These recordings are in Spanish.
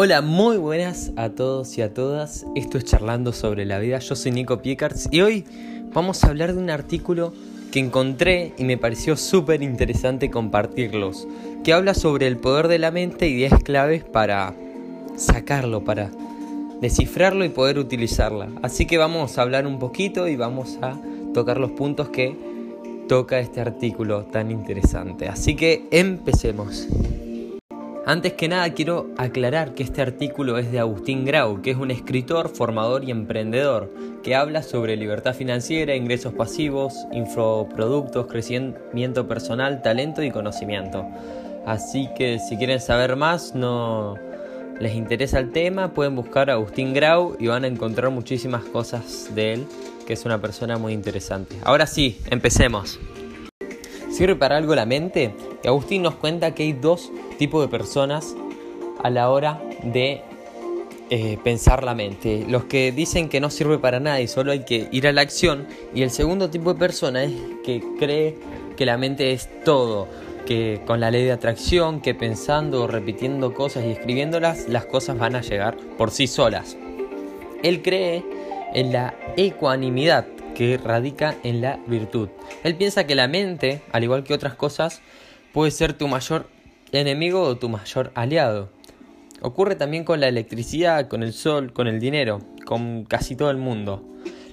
Hola, muy buenas a todos y a todas. Esto es Charlando sobre la vida. Yo soy Nico Piecards y hoy vamos a hablar de un artículo que encontré y me pareció súper interesante compartirlos, que habla sobre el poder de la mente y 10 claves para sacarlo, para descifrarlo y poder utilizarla. Así que vamos a hablar un poquito y vamos a tocar los puntos que toca este artículo tan interesante. Así que empecemos. Antes que nada quiero aclarar que este artículo es de Agustín Grau, que es un escritor, formador y emprendedor, que habla sobre libertad financiera, ingresos pasivos, infoproductos, crecimiento personal, talento y conocimiento. Así que si quieren saber más, no les interesa el tema, pueden buscar a Agustín Grau y van a encontrar muchísimas cosas de él, que es una persona muy interesante. Ahora sí, empecemos. ¿Sirve para algo la mente? Y Agustín nos cuenta que hay dos tipos de personas a la hora de eh, pensar la mente. Los que dicen que no sirve para nada y solo hay que ir a la acción. Y el segundo tipo de persona es que cree que la mente es todo. Que con la ley de atracción, que pensando, repitiendo cosas y escribiéndolas, las cosas van a llegar por sí solas. Él cree en la ecuanimidad, que radica en la virtud. Él piensa que la mente, al igual que otras cosas, puede ser tu mayor enemigo o tu mayor aliado. Ocurre también con la electricidad, con el sol, con el dinero, con casi todo el mundo.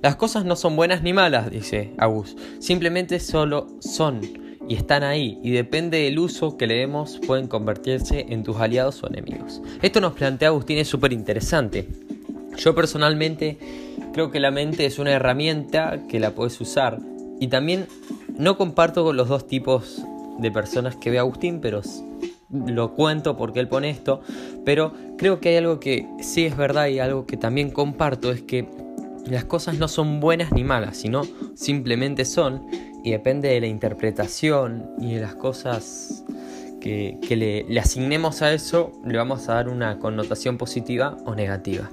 Las cosas no son buenas ni malas, dice Agus, simplemente solo son y están ahí y depende del uso que le demos pueden convertirse en tus aliados o enemigos. Esto nos plantea Agustín es súper interesante. Yo personalmente Creo que la mente es una herramienta que la puedes usar. Y también no comparto con los dos tipos de personas que ve Agustín, pero lo cuento porque él pone esto. Pero creo que hay algo que sí es verdad y algo que también comparto, es que las cosas no son buenas ni malas, sino simplemente son y depende de la interpretación y de las cosas que, le, le asignemos a eso, le vamos a dar una connotación positiva o negativa.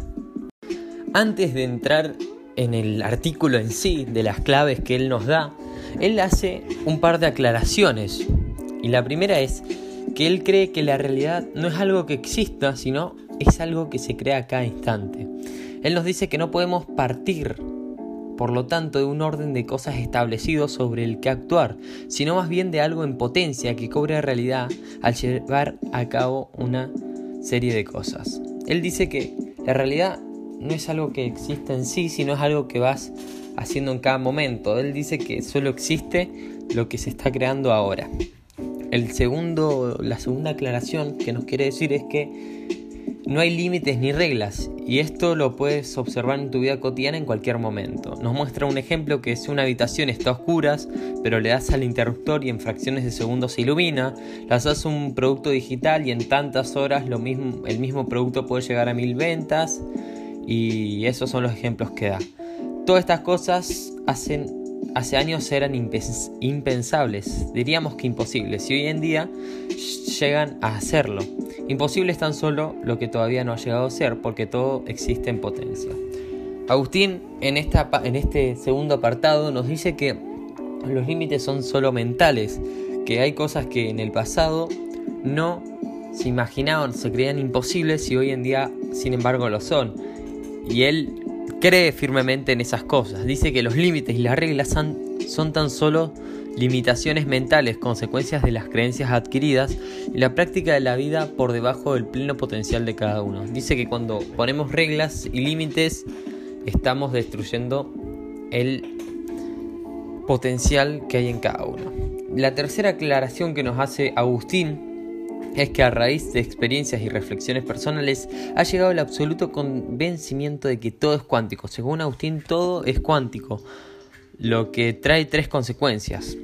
Antes de entrar en el artículo en sí, de las claves que él nos da, él hace un par de aclaraciones. Y la primera es que él cree que la realidad no es algo que exista, sino es algo que se crea a cada instante. Él nos dice que no podemos partir, por lo tanto, de un orden de cosas establecido sobre el que actuar, sino más bien de algo en potencia que cobra realidad al llevar a cabo una serie de cosas. Él dice que la realidad no es algo que existe en sí, sino es algo que vas haciendo en cada momento. Él dice que solo existe lo que se está creando ahora. El segundo, la segunda aclaración que nos quiere decir es que no hay límites ni reglas y esto lo puedes observar en tu vida cotidiana en cualquier momento. Nos muestra un ejemplo que si una habitación está a oscuras, pero le das al interruptor y en fracciones de segundos se ilumina, das un producto digital y en tantas horas lo mismo, el mismo producto puede llegar a mil ventas y esos son los ejemplos que da. Todas estas cosas hacen, hace años eran impensables, diríamos que imposibles, y hoy en día llegan a hacerlo. Imposible es tan solo lo que todavía no ha llegado a ser, porque todo existe en potencia. Agustín, en, en este segundo apartado, nos dice que los límites son solo mentales, que hay cosas que en el pasado no se imaginaban, se creían imposibles y hoy en día, sin embargo, lo son y él cree firmemente en esas cosas. Dice que los límites y las reglas son, tan solo limitaciones mentales, consecuencias de las creencias adquiridas y la práctica de la vida por debajo del pleno potencial de cada uno. Dice que cuando ponemos reglas y límites estamos destruyendo el potencial que hay en cada uno. La tercera aclaración que nos hace Agustín es que a raíz de experiencias y reflexiones personales ha llegado el absoluto convencimiento de que todo es cuántico. Según Agustín, todo es cuántico, lo que trae tres consecuencias.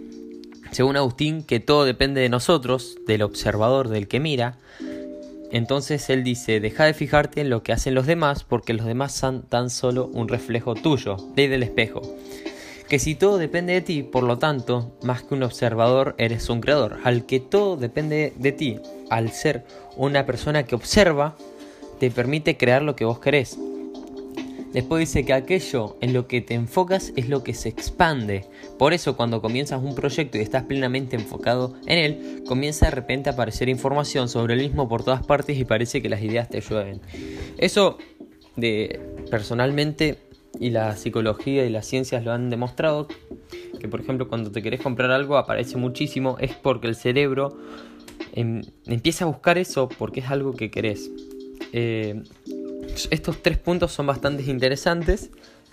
Según Agustín, que todo depende de nosotros, del observador, del que mira. Entonces él dice, deja de fijarte en lo que hacen los demás porque los demás son tan solo un reflejo tuyo, ley del espejo que si todo depende de ti, por lo tanto, más que un observador, eres un creador. Al que todo depende de ti, al ser una persona que observa, te permite crear lo que vos querés. Después dice que aquello en lo que te enfocas es lo que se expande. Por eso cuando comienzas un proyecto y estás plenamente enfocado en él, comienza de repente a aparecer información sobre el mismo por todas partes y parece que las ideas te llueven. Eso de personalmente y la psicología y las ciencias lo han demostrado que por ejemplo cuando te querés comprar algo aparece muchísimo es porque el cerebro em, empieza a buscar eso porque es algo que querés. Eh, estos tres puntos son bastante interesantes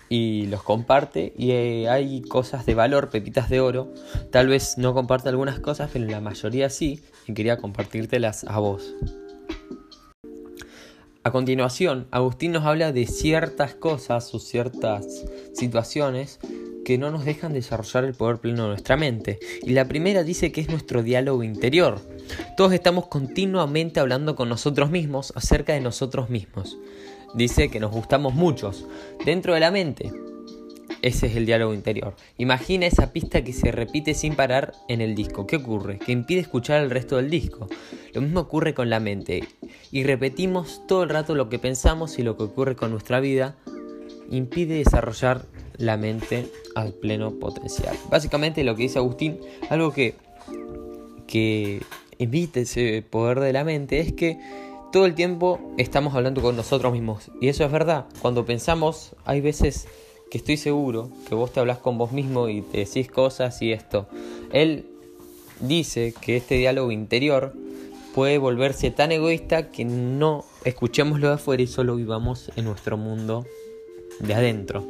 y los comparte y eh, hay cosas de valor, pepitas de oro. Tal vez no comparte algunas cosas, pero la mayoría sí y quería compartírtelas a vos. A continuación, Agustín nos habla de ciertas cosas o ciertas situaciones que no nos dejan desarrollar el poder pleno de nuestra mente. Y la primera dice que es nuestro diálogo interior. Todos estamos continuamente hablando con nosotros mismos acerca de nosotros mismos. Dice que nos gustamos muchos. Dentro de la mente. Ese es el diálogo interior. Imagina esa pista que se repite sin parar en el disco. ¿Qué ocurre? Que impide escuchar el resto del disco. Lo mismo ocurre con la mente. Y repetimos todo el rato lo que pensamos y lo que ocurre con nuestra vida impide desarrollar la mente al pleno potencial. Básicamente lo que dice Agustín, algo que, que evite ese poder de la mente es que todo el tiempo estamos hablando con nosotros mismos. Y eso es verdad. Cuando pensamos, hay veces que estoy seguro que vos te hablas con vos mismo y te decís cosas y esto. Él dice que este diálogo interior puede volverse tan egoísta que no escuchemos lo de afuera y solo vivamos en nuestro mundo de adentro.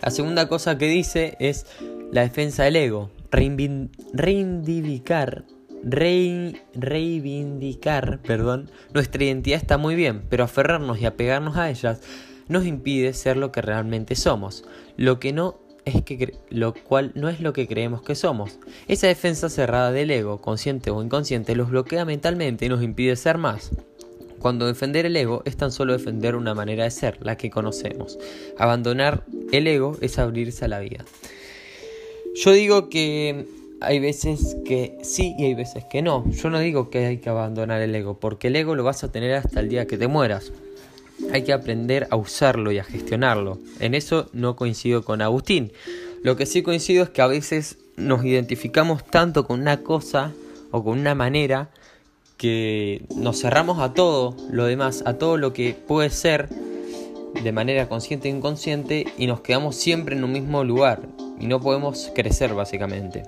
La segunda cosa que dice es la defensa del ego, reivindicar, reivindicar, perdón, nuestra identidad está muy bien, pero aferrarnos y apegarnos a ellas nos impide ser lo que realmente somos, lo que no es que lo cual no es lo que creemos que somos. Esa defensa cerrada del ego, consciente o inconsciente, los bloquea mentalmente y nos impide ser más. Cuando defender el ego es tan solo defender una manera de ser, la que conocemos. Abandonar el ego es abrirse a la vida. Yo digo que hay veces que sí y hay veces que no. Yo no digo que hay que abandonar el ego, porque el ego lo vas a tener hasta el día que te mueras. Hay que aprender a usarlo y a gestionarlo. En eso no coincido con Agustín. Lo que sí coincido es que a veces nos identificamos tanto con una cosa o con una manera que nos cerramos a todo lo demás, a todo lo que puede ser de manera consciente e inconsciente y nos quedamos siempre en un mismo lugar y no podemos crecer básicamente.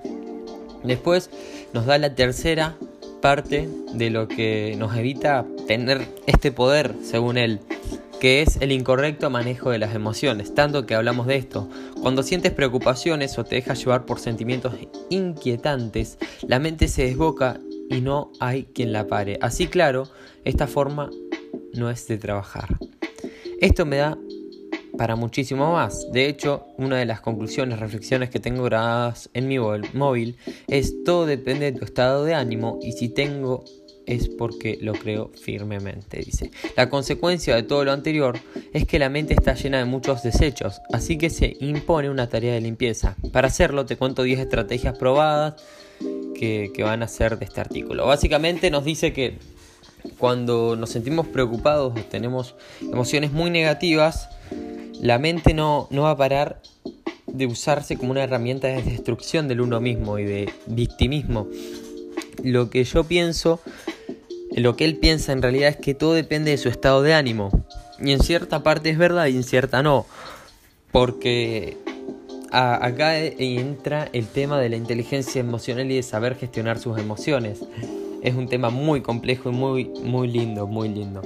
Después nos da la tercera parte de lo que nos evita tener este poder, según él, que es el incorrecto manejo de las emociones, tanto que hablamos de esto. Cuando sientes preocupaciones o te dejas llevar por sentimientos inquietantes, la mente se desboca y no hay quien la pare. Así claro, esta forma no es de trabajar. Esto me da para muchísimo más. De hecho, una de las conclusiones, reflexiones que tengo grabadas en mi móvil es todo depende de tu estado de ánimo y si tengo es porque lo creo firmemente, dice. La consecuencia de todo lo anterior es que la mente está llena de muchos desechos, así que se impone una tarea de limpieza. Para hacerlo te cuento 10 estrategias probadas que, van a ser de este artículo. Básicamente nos dice que cuando nos sentimos preocupados o tenemos emociones muy negativas, la mente no, no va a parar de usarse como una herramienta de destrucción del uno mismo y de victimismo. Lo que yo pienso, lo que él piensa en realidad es que todo depende de su estado de ánimo. Y en cierta parte es verdad y en cierta no. Porque acá entra el tema de la inteligencia emocional y de saber gestionar sus emociones. Es un tema muy complejo y muy, muy lindo, muy lindo.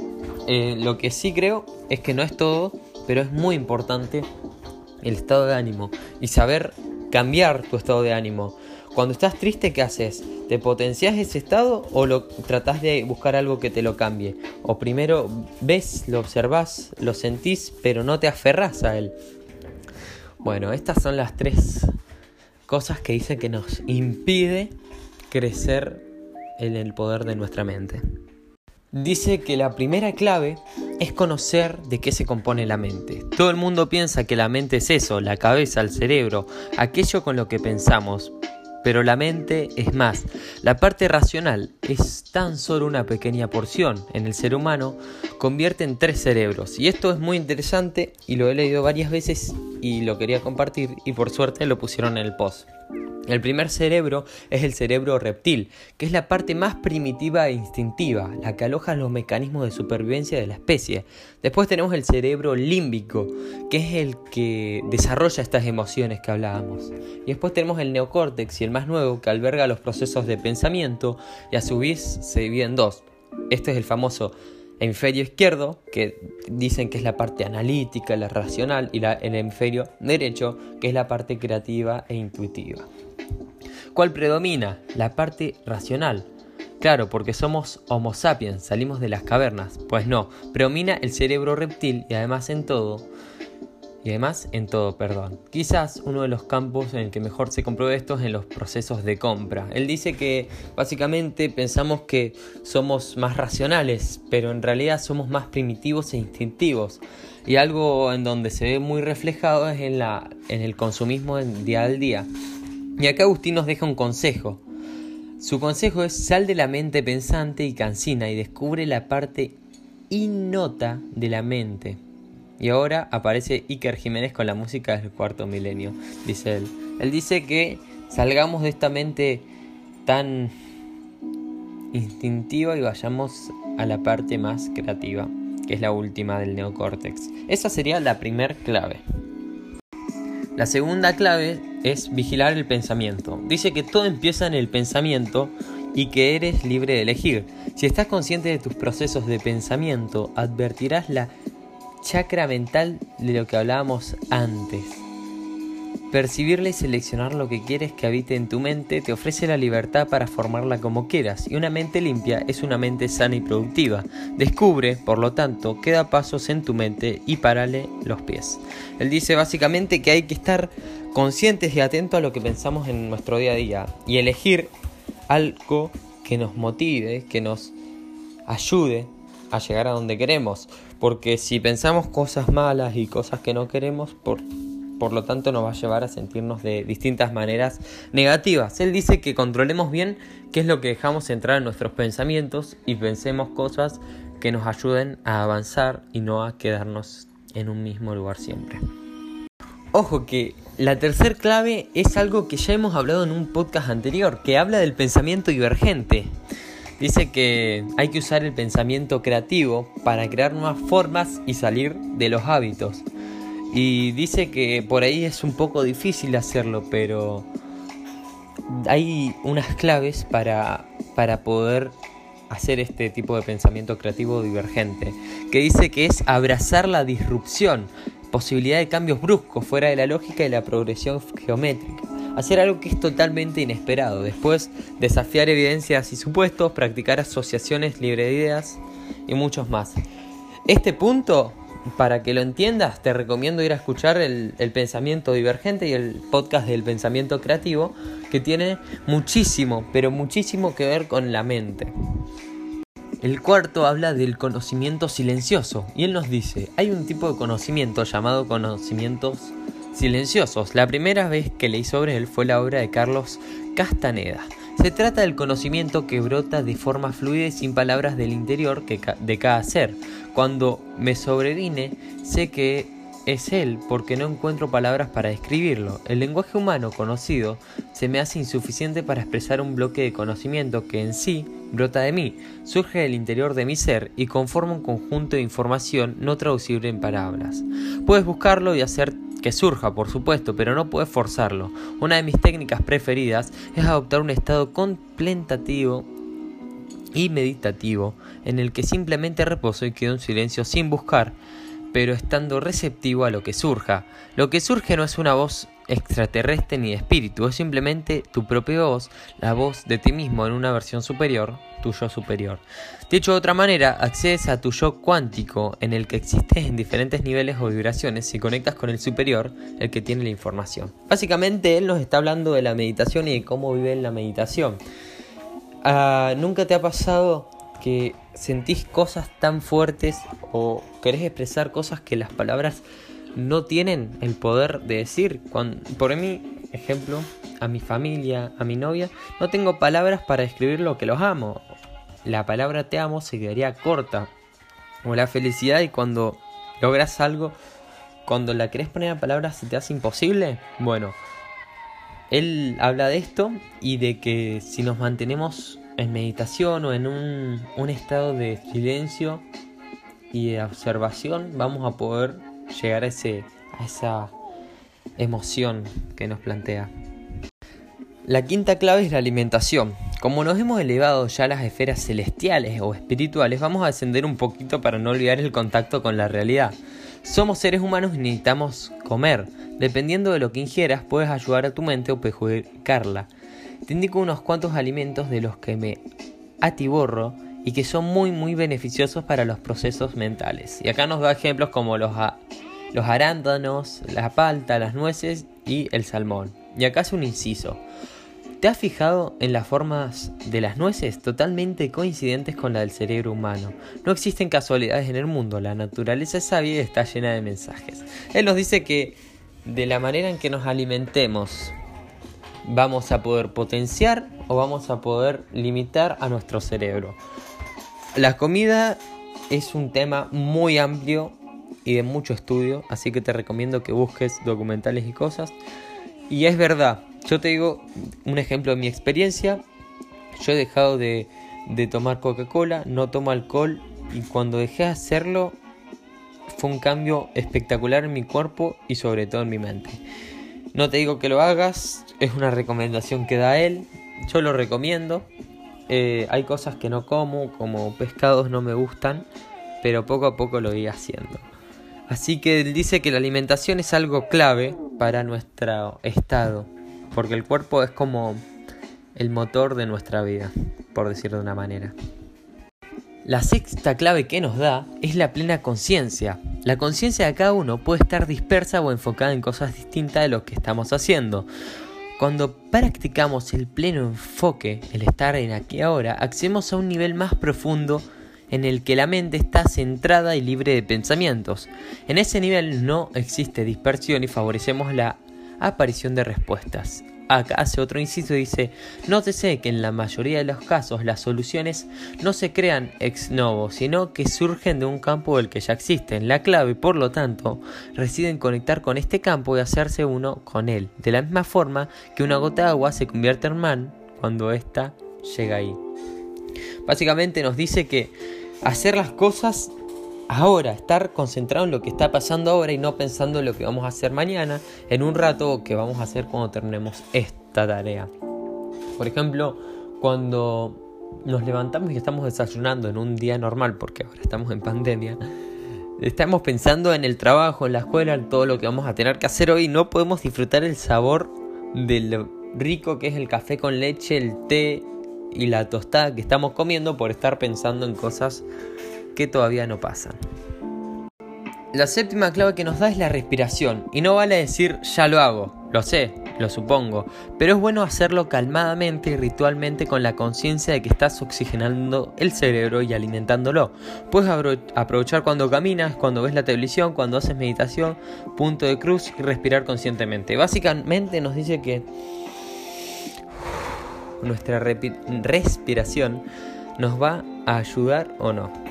Eh, lo que sí creo es que no es todo, pero es muy importante el estado de ánimo y saber cambiar tu estado de ánimo. Cuando estás triste, ¿qué haces? ¿Te potencias ese estado o lo tratás de buscar algo que te lo cambie? O primero ves, lo observas, lo sentís, pero no te aferras a él. Bueno, estas son las tres cosas que dice que nos impide crecer en el poder de nuestra mente. Dice que la primera clave es conocer de qué se compone la mente. Todo el mundo piensa que la mente es eso, la cabeza, el cerebro, aquello con lo que pensamos. pero la mente es más. La parte racional es tan solo una pequeña porción en el ser humano, convierte en tres cerebros. Y esto es muy interesante y lo he leído varias veces y lo quería compartir y por suerte lo pusieron en el post. El primer cerebro es el cerebro reptil, que es la parte más primitiva e instintiva, la que aloja los mecanismos de supervivencia de la especie. Después tenemos el cerebro límbico, que es el que desarrolla estas emociones que hablábamos. Y después tenemos el neocórtex y el más nuevo, que alberga los procesos de pensamiento y a su vez se divide en dos. Este es el famoso hemisferio izquierdo, que dicen que es la parte analítica, la racional, y el hemisferio derecho, que es la parte creativa e intuitiva. ¿Cuál predomina? La parte racional. Claro, porque somos Homo sapiens, salimos de las cavernas. Pues no, predomina el cerebro reptil y además en todo. Y además en todo, perdón. Quizás uno de los campos en el que mejor se compruebe esto es en los procesos de compra. Él dice que básicamente pensamos que somos más racionales, pero en realidad somos más primitivos e instintivos. Y algo en donde se ve muy reflejado es en, en el consumismo día al día. Y acá Agustín nos deja un consejo. Su consejo es sal de la mente pensante y cansina y descubre la parte innota de la mente. Y ahora aparece Iker Jiménez con la música del cuarto milenio, dice él. Él dice que salgamos de esta mente tan instintiva y vayamos a la parte más creativa, que es la última del neocórtex. Esa sería la primer clave. La segunda clave es vigilar el pensamiento. Dice que todo empieza en el pensamiento y que eres libre de elegir. Si estás consciente de tus procesos de pensamiento, advertirás la chakra mental de lo que hablábamos antes. Percibirle y seleccionar lo que quieres que habite en tu mente te ofrece la libertad para formarla como quieras y una mente limpia es una mente sana y productiva. Descubre, por lo tanto, qué da pasos en tu mente y parale los pies. Él dice básicamente que hay que estar conscientes y atentos a lo que pensamos en nuestro día a día y elegir algo que nos motive, que nos ayude a llegar a donde queremos. Porque si pensamos cosas malas y cosas que no queremos, por por lo tanto nos va a llevar a sentirnos de distintas maneras negativas. Él dice que controlemos bien qué es lo que dejamos entrar en nuestros pensamientos y pensemos cosas que nos ayuden a avanzar y no a quedarnos en un mismo lugar siempre. Ojo que la tercer clave es algo que ya hemos hablado en un podcast anterior, que habla del pensamiento divergente. Dice que hay que usar el pensamiento creativo para crear nuevas formas y salir de los hábitos. Y dice que por ahí es un poco difícil hacerlo, pero hay unas claves para, para poder hacer este tipo de pensamiento creativo divergente, que dice que es abrazar la disrupción, posibilidad de cambios bruscos fuera de la lógica y la progresión geométrica. Hacer algo que es totalmente inesperado, después desafiar evidencias y supuestos, practicar asociaciones libre de ideas y muchos más. Este punto para que lo entiendas, te recomiendo ir a escuchar el, pensamiento divergente y el podcast del pensamiento creativo, que tiene muchísimo, pero muchísimo que ver con la mente. El cuarto habla del conocimiento silencioso y él nos dice, hay un tipo de conocimiento llamado conocimientos silenciosos. La primera vez que leí sobre él fue la obra de Carlos Castaneda. Se trata del conocimiento que brota de forma fluida y sin palabras del interior de cada ser. Cuando me sobrevine, sé que es él porque no encuentro palabras para describirlo. El lenguaje humano conocido se me hace insuficiente para expresar un bloque de conocimiento que en sí brota de mí, surge del interior de mi ser y conforma un conjunto de información no traducible en palabras. Puedes buscarlo y hacer que surja, por supuesto, pero no puedes forzarlo. Una de mis técnicas preferidas es adoptar un estado contemplativo y meditativo en el que simplemente reposo y quedo en silencio sin buscar, pero estando receptivo a lo que surja. Lo que surge no es una voz extraterrestre ni de espíritu, es simplemente tu propia voz, la voz de ti mismo en una versión superior, tu yo superior. Dicho de otra manera, accedes a tu yo cuántico en el que existes en diferentes niveles o vibraciones y conectas con el superior, el que tiene la información. Básicamente él nos está hablando de la meditación y de cómo vive en la meditación. Ah, ¿Nunca te ha pasado que sentís cosas tan fuertes o querés expresar cosas que las palabras no tienen el poder de decir? por mí ejemplo, a mi familia, a mi novia, no tengo palabras para describir lo que los amo. La palabra te amo se quedaría corta. O la felicidad y cuando logras algo, cuando la querés poner a palabras se te hace imposible. Bueno, él habla de esto y de que si nos mantenemos en meditación o en un, un estado de silencio y de observación, vamos a poder llegar a, ese, a esa emoción que nos plantea. La quinta clave es la alimentación. Como nos hemos elevado ya a las esferas celestiales o espirituales, vamos a descender un poquito para no olvidar el contacto con la realidad. Somos seres humanos y necesitamos comer. Dependiendo de lo que ingieras, puedes ayudar a tu mente o perjudicarla. Te indico unos cuantos alimentos de los que me atiborro y que son muy muy beneficiosos para los procesos mentales. Y acá nos da ejemplos como los, los arándanos, la palta, las nueces y el salmón. Y acá es un inciso. ¿Te has fijado en las formas de las nueces totalmente coincidentes con la del cerebro humano? No existen casualidades en el mundo, la naturaleza es sabia y está llena de mensajes. Él nos dice que de la manera en que nos alimentemos vamos a poder potenciar o vamos a poder limitar a nuestro cerebro. La comida es un tema muy amplio y de mucho estudio, así que te recomiendo que busques documentales y cosas. Y es verdad, yo te digo un ejemplo de mi experiencia. Yo he dejado de, tomar Coca-Cola, no tomo alcohol y cuando dejé de hacerlo fue un cambio espectacular en mi cuerpo y sobre todo en mi mente. No te digo que lo hagas, es una recomendación que da él, yo lo recomiendo. Eh, hay cosas que no como, como pescados no me gustan, pero poco a poco lo voy haciendo. Así que él dice que la alimentación es algo clave para nuestro estado porque el cuerpo es como el motor de nuestra vida, por decirlo de una manera. La sexta clave que nos da es la plena conciencia. La conciencia de cada uno puede estar dispersa o enfocada en cosas distintas de lo que estamos haciendo. Cuando practicamos el pleno enfoque, el estar en aquí ahora, accedemos a un nivel más profundo en el que la mente está centrada y libre de pensamientos. En ese nivel no existe dispersión y favorecemos la aparición de respuestas. Acá hace otro inciso y dice, nótese que en la mayoría de los casos las soluciones no se crean ex novo, sino que surgen de un campo del que ya existen. La clave, por lo tanto, reside en conectar con este campo y hacerse uno con él, de la misma forma que una gota de agua se convierte en man cuando ésta llega ahí. Básicamente nos dice que hacer las cosas ahora, estar concentrado en lo que está pasando ahora y no pensando en lo que vamos a hacer mañana, en un rato que vamos a hacer cuando terminemos esta tarea. Por ejemplo, cuando nos levantamos y estamos desayunando en un día normal, porque ahora estamos en pandemia, estamos pensando en el trabajo, en la escuela, en todo lo que vamos a tener que hacer hoy, no podemos disfrutar el sabor de lo rico que es el café con leche, el té y la tostada que estamos comiendo por estar pensando en cosas que todavía no pasan. La séptima clave que nos da es la respiración, y no vale decir ya lo hago, lo sé, lo supongo, pero es bueno hacerlo calmadamente y ritualmente con la conciencia de que estás oxigenando el cerebro y alimentándolo. Puedes aprovechar cuando caminas, cuando ves la televisión, cuando haces meditación, punto de cruz y respirar conscientemente. Básicamente nos dice que nuestra respiración nos va a ayudar o no.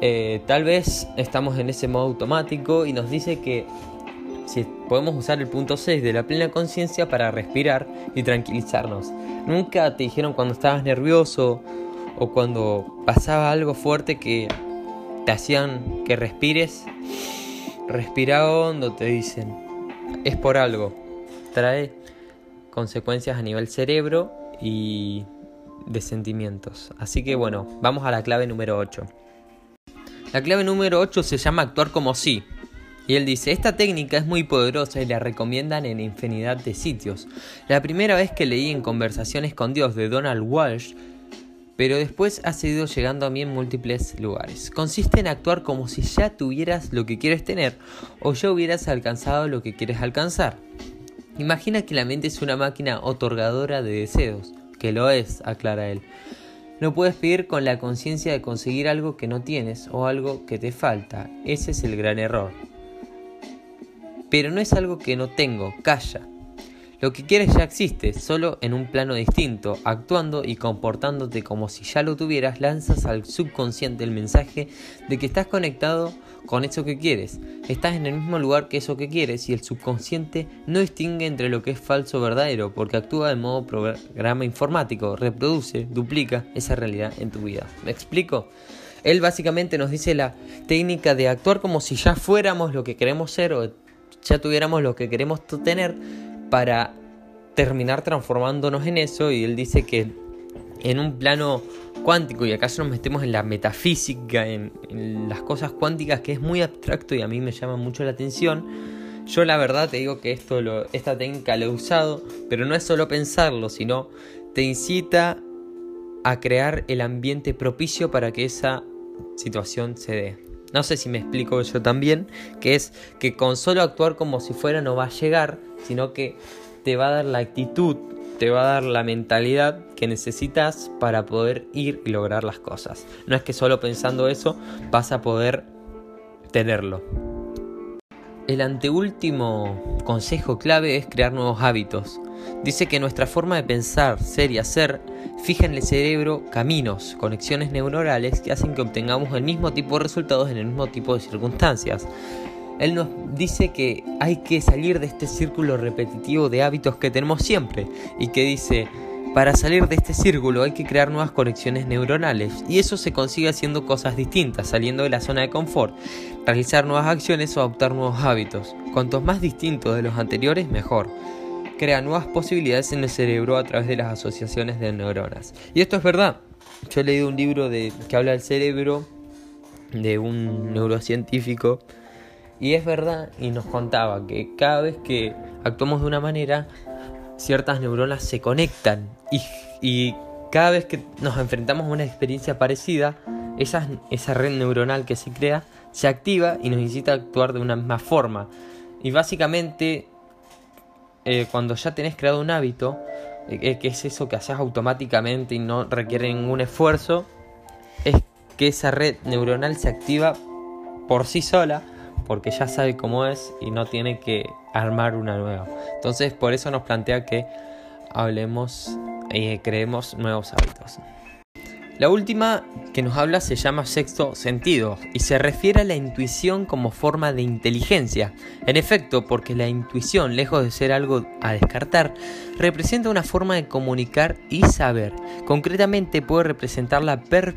Eh, tal vez estamos en ese modo automático y nos dice que si podemos usar el punto 6 de la plena conciencia para respirar y tranquilizarnos. Nunca te dijeron cuando estabas nervioso o cuando pasaba algo fuerte que te hacían que respires. Respira hondo, te dicen. Es por algo. Trae consecuencias a nivel cerebro y de sentimientos. Así que bueno, vamos a la clave número 8. La clave número 8 se llama actuar como sí. Y él dice, esta técnica es muy poderosa y la recomiendan en infinidad de sitios. La primera vez que leí en Conversaciones con Dios de Donald Walsh, pero después ha seguido llegando a mí en múltiples lugares. Consiste en actuar como si ya tuvieras lo que quieres tener o ya hubieras alcanzado lo que quieres alcanzar. Imagina que la mente es una máquina otorgadora de deseos, que lo es, aclara él. No puedes pedir con la conciencia de conseguir algo que no tienes o algo que te falta. Ese es el gran error. Pero no es algo que no tengo, calla. Lo que quieres ya existe, solo en un plano distinto, actuando y comportándote como si ya lo tuvieras, lanzas al subconsciente el mensaje de que estás conectado con eso que quieres. Estás en el mismo lugar que eso que quieres y el subconsciente no distingue entre lo que es falso o verdadero porque actúa de modo programa informático, reproduce, duplica esa realidad en tu vida. ¿Me explico? Él básicamente nos dice la técnica de actuar como si ya fuéramos lo que queremos ser o ya tuviéramos lo que queremos tener para terminar transformándonos en eso y él dice que en un plano cuántico y acaso nos metemos en la metafísica, en, las cosas cuánticas que es muy abstracto y a mí me llama mucho la atención. Yo la verdad te digo que esto esta técnica lo he usado, pero no es solo pensarlo, sino te incita a crear el ambiente propicio para que esa situación se dé. No sé si me explico yo también, que es que con solo actuar como si fuera no va a llegar, sino que te va a dar la actitud, te va a dar la mentalidad que necesitas para poder ir y lograr las cosas. No es que solo pensando eso vas a poder tenerlo. El anteúltimo consejo clave es crear nuevos hábitos. Dice que nuestra forma de pensar, ser y hacer fija en el cerebro caminos, conexiones neuronales que hacen que obtengamos el mismo tipo de resultados en el mismo tipo de circunstancias. Él nos dice que hay que salir de este círculo repetitivo de hábitos que tenemos siempre y que dice, para salir de este círculo hay que crear nuevas conexiones neuronales y eso se consigue haciendo cosas distintas, saliendo de la zona de confort, realizar nuevas acciones o adoptar nuevos hábitos. Cuantos más distintos de los anteriores, mejor crea nuevas posibilidades en el cerebro a través de las asociaciones de neuronas. Y esto es verdad. Yo he leído un libro de, que habla del cerebro de un neurocientífico y es verdad y nos contaba que cada vez que actuamos de una manera, ciertas neuronas se conectan y, y cada vez que nos enfrentamos a una experiencia parecida, esa, esa red neuronal que se crea se activa y nos incita a actuar de una misma forma. Y básicamente eh, cuando ya tenés creado un hábito, eh, eh, que es eso que haces automáticamente y no requiere ningún esfuerzo, es que esa red neuronal se activa por sí sola porque ya sabe cómo es y no tiene que armar una nueva. Entonces por eso nos plantea que hablemos y creemos nuevos hábitos. La última que nos habla se llama sexto sentido y se refiere a la intuición como forma de inteligencia. En efecto, porque la intuición, lejos de ser algo a descartar, representa una forma de comunicar y saber. Concretamente puede representar la per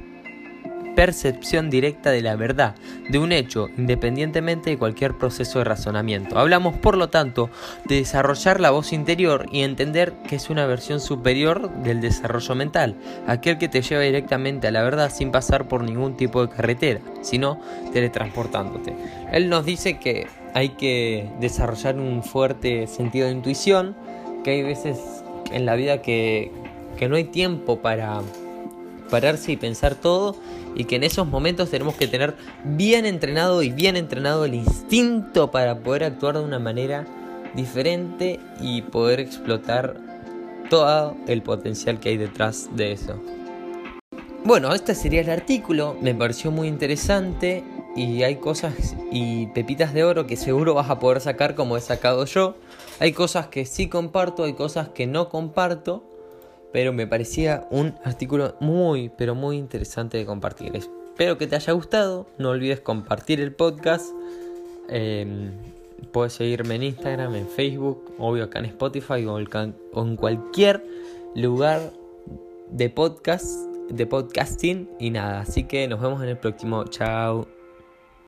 percepción directa de la verdad de un hecho, independientemente de cualquier proceso de razonamiento. Hablamos, por lo tanto, de desarrollar la voz interior y entender que es una versión superior del desarrollo mental, aquel que te lleva directamente a la verdad sin pasar por ningún tipo de carretera, sino teletransportándote. Él nos dice que hay que desarrollar un fuerte sentido de intuición, que hay veces en la vida que, que no hay tiempo para pararse y pensar todo y que en esos momentos tenemos que tener bien entrenado y bien entrenado el instinto para poder actuar de una manera diferente y poder explotar todo el potencial que hay detrás de eso. Bueno, este sería el artículo, me pareció muy interesante y hay cosas y pepitas de oro que seguro vas a poder sacar como he sacado yo. Hay cosas que sí comparto, hay cosas que no comparto pero me parecía un artículo muy, pero muy interesante de compartir. Espero que te haya gustado, no olvides compartir el podcast. Em, puedes seguirme en Instagram, en Facebook, obvio acá en Spotify o en cualquier lugar de podcast, de podcasting y nada. Así que nos vemos en el próximo. Chao.